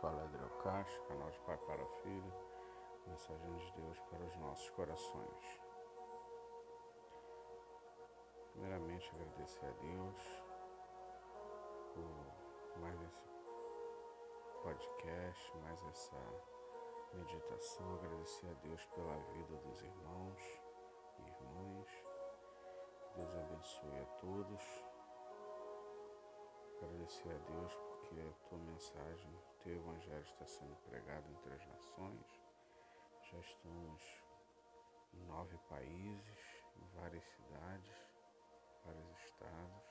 fala Adriel Castro, canal de Pai para Filho, mensagem de Deus para os nossos corações. Primeiramente, agradecer a Deus por mais esse podcast, mais essa meditação. Agradecer a Deus pela vida dos irmãos e irmãs. Deus abençoe a todos. Agradecer a Deus porque a tua mensagem, o teu evangelho está sendo pregado entre as nações. Já estamos em nove países, em várias cidades, vários estados.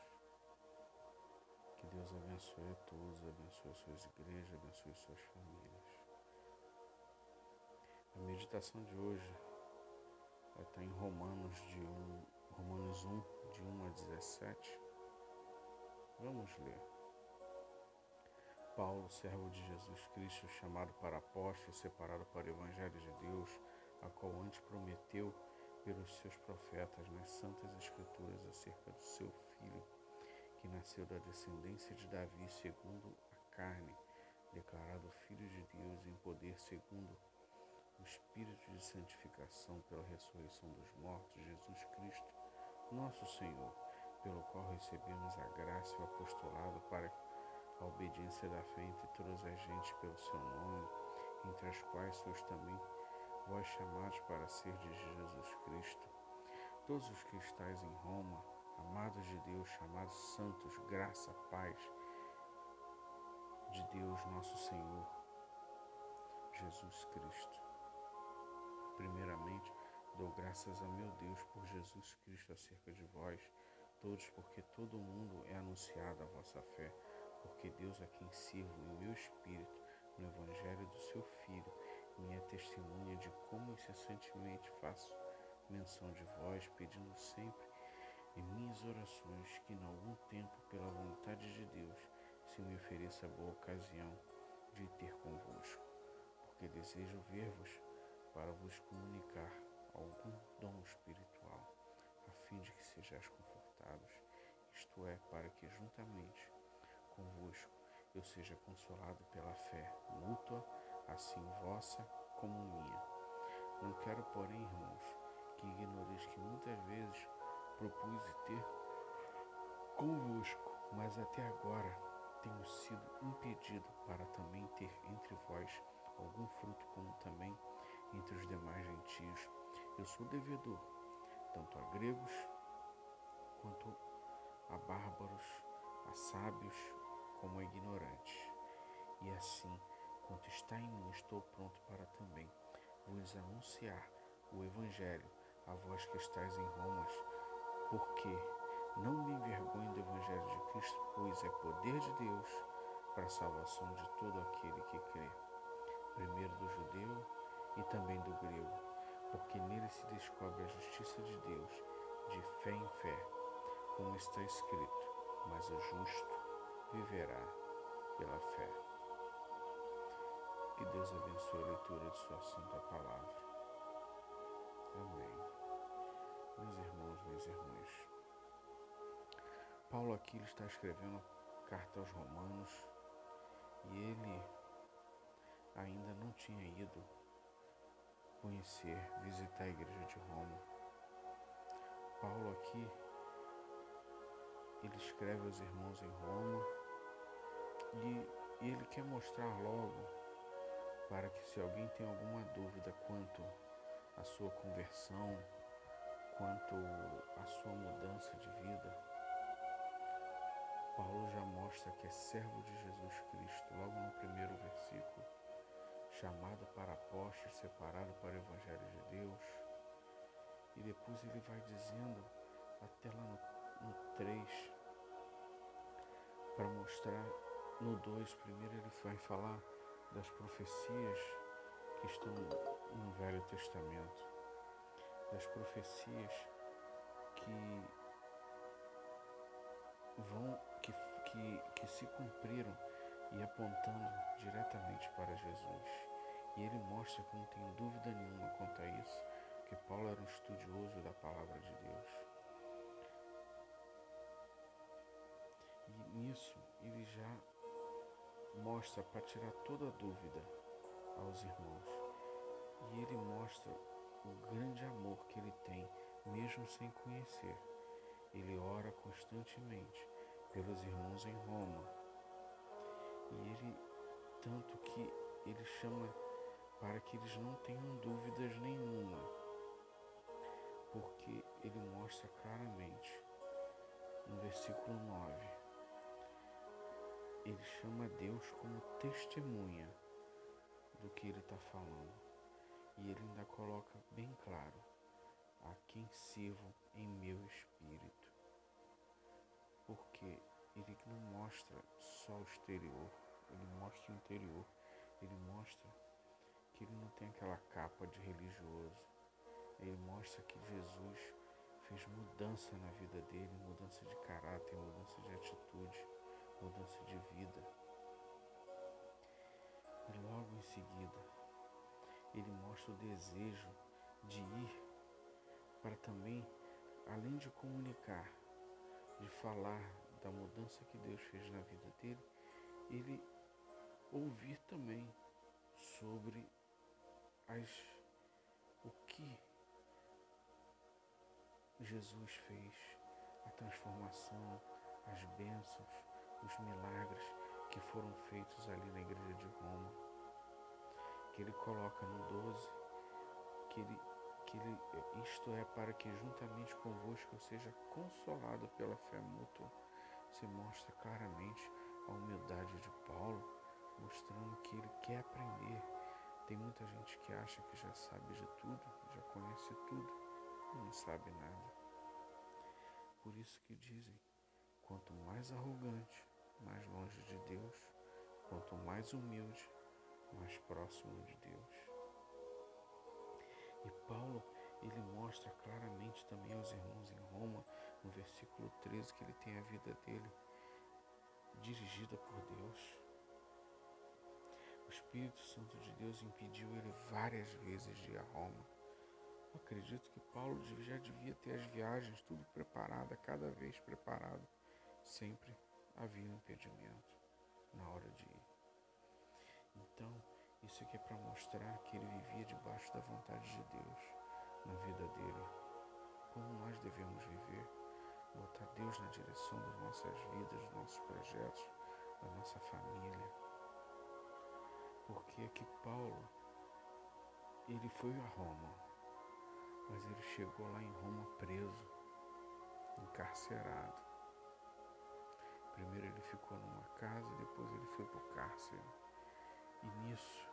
Que Deus abençoe a todos, abençoe suas igrejas, abençoe suas famílias. A meditação de hoje está em Romanos, de um, Romanos 1, de 1 a 17. Vamos ler. Paulo, servo de Jesus Cristo, chamado para apóstolo, separado para o Evangelho de Deus, a qual antes prometeu pelos seus profetas nas santas escrituras acerca do seu filho, que nasceu da descendência de Davi segundo a carne, declarado filho de Deus em poder segundo o Espírito de santificação pela ressurreição dos mortos, Jesus Cristo, nosso Senhor, pelo qual recebemos a graça e o apostolado para que a obediência da fé entre todas as gentes pelo seu nome, entre as quais sois também vós chamados para ser de Jesus Cristo. Todos os que estáis em Roma, amados de Deus, chamados santos, graça, paz de Deus nosso Senhor, Jesus Cristo. Primeiramente, dou graças a meu Deus por Jesus Cristo acerca de vós, todos, porque todo mundo é anunciado a vossa fé porque Deus a quem sirvo em meu espírito, no Evangelho do seu Filho, minha testemunha de como incessantemente faço menção de vós, pedindo sempre em minhas orações que, em algum tempo, pela vontade de Deus, se me ofereça boa ocasião de ter convosco, porque desejo ver-vos para vos comunicar algum dom espiritual, a fim de que sejais confortados, isto é, para que juntamente convosco, eu seja consolado pela fé mútua, assim vossa como minha. Não quero, porém, irmãos, que ignoreis que muitas vezes propus ter convosco, mas até agora tenho sido impedido para também ter entre vós algum fruto, como também entre os demais gentios. Eu sou devedor, tanto a gregos quanto a bárbaros, a sábios, como ignorante. E assim, quanto está em mim, estou pronto para também vos anunciar o Evangelho a vós que estáis em Roma, porque não me envergonho do Evangelho de Cristo, pois é poder de Deus para a salvação de todo aquele que crê, primeiro do judeu e também do grego, porque nele se descobre a justiça de Deus, de fé em fé, como está escrito, mas o justo viverá pela fé. Que Deus abençoe a leitura de Sua Santa Palavra. Amém. Meus irmãos, minhas irmãs, Paulo aqui está escrevendo carta aos Romanos e ele ainda não tinha ido conhecer, visitar a igreja de Roma. Paulo aqui ele escreve aos irmãos em Roma e, ele quer mostrar logo para que se alguém tem alguma dúvida quanto à sua conversão, quanto à sua mudança de vida, Paulo já mostra que é servo de Jesus Cristo, logo no primeiro versículo, chamado para apóstolo, separado para o Evangelho de Deus. E depois ele vai dizendo, até lá no no 3 para mostrar no 2, primeiro ele vai falar das profecias que estão no Velho Testamento, das profecias que vão que, que, que se cumpriram e apontando diretamente para Jesus. E ele mostra que não tem dúvida nenhuma quanto a isso, que Paulo era um estudioso da palavra de Deus. E nisso ele já mostra para tirar toda dúvida aos irmãos. E ele mostra o grande amor que ele tem, mesmo sem conhecer. Ele ora constantemente pelos irmãos em Roma. E ele, tanto que ele chama para que eles não tenham dúvidas nenhuma, porque ele mostra claramente no versículo 9. Ele chama Deus como testemunha do que ele está falando. E ele ainda coloca bem claro: a quem sirvo em meu espírito. Porque ele não mostra só o exterior, ele mostra o interior, ele mostra que ele não tem aquela capa de religioso. Ele mostra que Jesus fez mudança na vida dele, mudança de caráter, mudança de atitude, mudança de vida. E logo em seguida, ele mostra o desejo de ir para também, além de comunicar, de falar da mudança que Deus fez na vida dele, ele ouvir também sobre as, o que Jesus fez, a transformação, as bênçãos, os milagres que foram feitos ali na igreja de Roma. Que ele coloca no 12, que ele, que ele, isto é para que juntamente convosco eu seja consolado pela fé mútua. Se mostra claramente a humildade de Paulo, mostrando que ele quer aprender. Tem muita gente que acha que já sabe de tudo, já conhece tudo, não sabe nada. Por isso que dizem, quanto mais arrogante, mais longe de Deus, quanto mais humilde, mais próximo de Deus. E Paulo, ele mostra claramente também aos irmãos em Roma, no versículo 13, que ele tem a vida dele dirigida por Deus. O Espírito Santo de Deus impediu ele várias vezes de ir a Roma. Eu acredito que Paulo já devia ter as viagens tudo preparado, cada vez preparado. Sempre havia um impedimento na hora de ir. Então, isso aqui é para mostrar que ele vivia debaixo da vontade de Deus na vida dele. Como nós devemos viver, botar Deus na direção das nossas vidas, dos nossos projetos, da nossa família. Porque aqui Paulo, ele foi a Roma, mas ele chegou lá em Roma preso, encarcerado. Primeiro ele ficou numa casa, depois ele foi para o cárcere. E nisso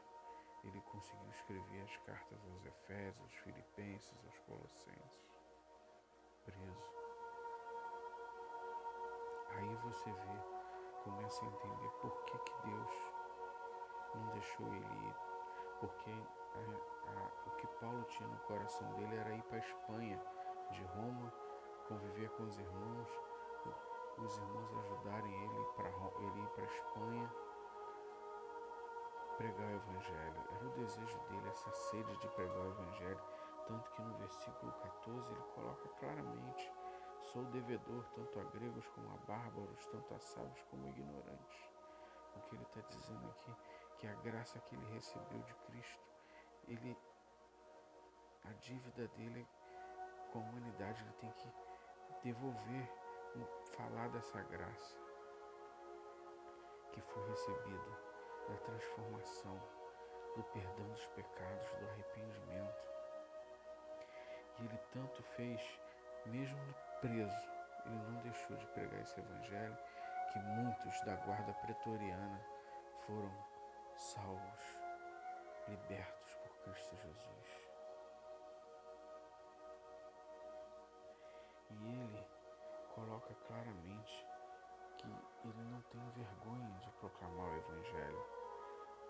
ele conseguiu escrever as cartas aos Efésios, aos Filipenses, aos Colossenses. Preso. Aí você vê, começa a entender por que, que Deus não deixou ele ir. Porque a, a, o que Paulo tinha no coração dele era ir para a Espanha, de Roma, conviver com os irmãos, os irmãos ajudarem ele para ele ir para a Espanha pregar o Evangelho. Era o desejo dele, essa sede de pregar o Evangelho. Tanto que no versículo 14 ele coloca claramente: Sou devedor tanto a gregos como a bárbaros, tanto a sábios como a ignorantes. O que ele está dizendo aqui, que a graça que ele recebeu de Cristo, ele, a dívida dele com a humanidade, ele tem que devolver falar dessa graça que foi recebida, da transformação, do perdão dos pecados, do arrependimento. E ele tanto fez, mesmo preso, ele não deixou de pregar esse evangelho, que muitos da guarda pretoriana foram salvos, libertos por Cristo Jesus. E ele coloca claramente que ele não tem vergonha de proclamar o Evangelho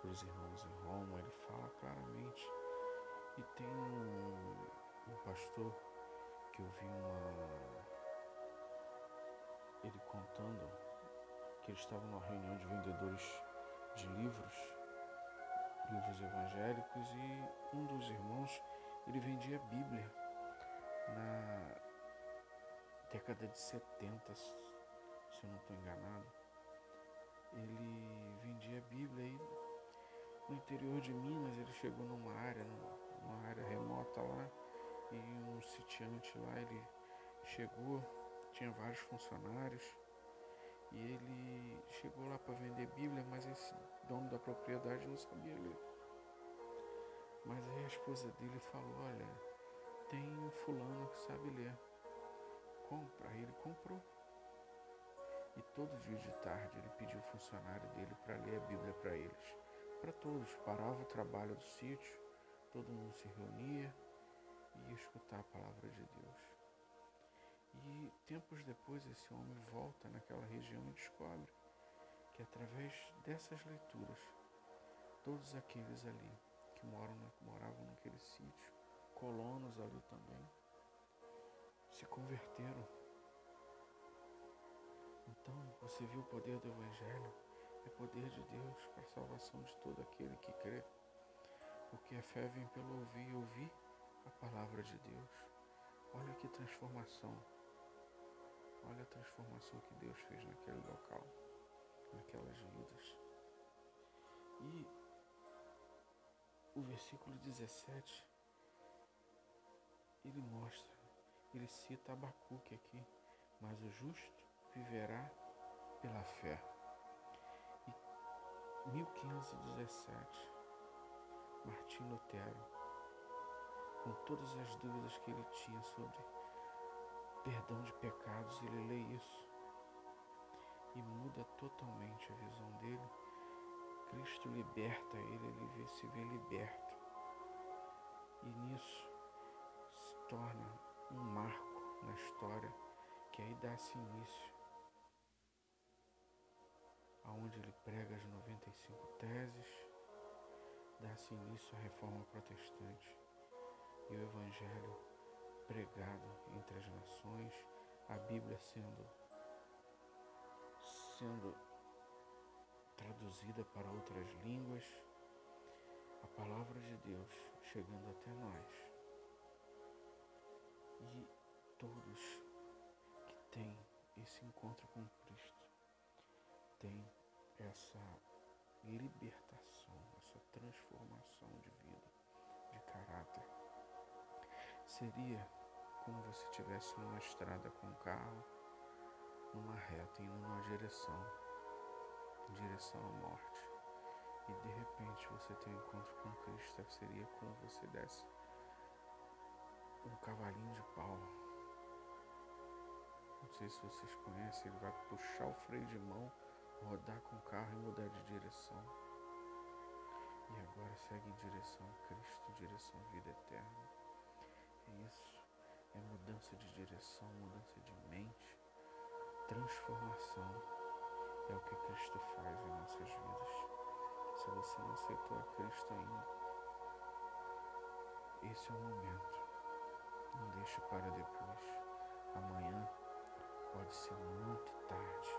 para os irmãos em Roma. Ele fala claramente. E tem um, um pastor que eu vi uma. ele contando que ele estava numa reunião de vendedores de livros, livros evangélicos, e um dos irmãos ele vendia Bíblia na década de 70, se eu não estou enganado, ele vendia Bíblia aí no interior de Minas, ele chegou numa área, numa área remota lá, e um sitiante lá, ele chegou, tinha vários funcionários, e ele chegou lá para vender Bíblia, mas esse dono da propriedade não sabia ler. Mas aí a esposa dele falou, olha, tem um fulano que sabe ler. Compra. Ele comprou. E todo dia de tarde ele pediu o funcionário dele para ler a Bíblia para eles para todos. Parava o trabalho do sítio, todo mundo se reunia e ia escutar a palavra de Deus. E tempos depois esse homem volta naquela região e descobre que através dessas leituras, todos aqueles ali que moram, moravam naquele sítio, colonos ali também, se converteram. Então, você viu o poder do Evangelho? é poder de Deus para a salvação de todo aquele que crê. Porque a fé vem pelo ouvir e ouvir a palavra de Deus. Olha que transformação. Olha a transformação que Deus fez naquele local, naquelas vidas. E o versículo 17, ele mostra, ele cita Abacuque aqui, mas o justo viverá pela fé. 1517, Martim Lutero, com todas as dúvidas que ele tinha sobre perdão de pecados, ele lê isso e muda totalmente a visão dele. Cristo liberta ele, ele se vê liberto. E nisso se torna um marco na história que aí dá-se início aonde ele prega as 95 teses, dá-se início à reforma protestante e o evangelho pregado entre as nações, a Bíblia sendo sendo traduzida para outras línguas, a palavra de Deus chegando até nós. Todos que têm esse encontro com Cristo têm essa libertação, essa transformação de vida, de caráter. Seria como você estivesse numa estrada com um carro, numa reta, indo numa direção, em direção à morte. E de repente você tem um encontro com Cristo, seria como você desse um cavalinho de pau. Não sei se vocês conhecem, ele vai puxar o freio de mão rodar com o carro e mudar de direção. E agora segue em direção a Cristo, direção à vida eterna. É isso, é mudança de direção, mudança de mente, transformação. É o que Cristo faz em nossas vidas. Se você não aceitou a Cristo ainda, esse é o momento. Não deixe para depois. Amanhã pode ser muito tarde.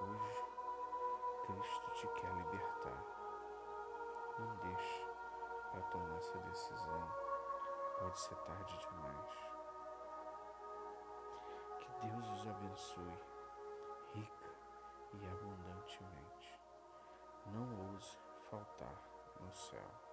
Hoje, Cristo te quer libertar. Não deixe para tomar essa decisão. Pode ser tarde demais. Que Deus os abençoe, rica e abundantemente. Não ouse faltar no céu.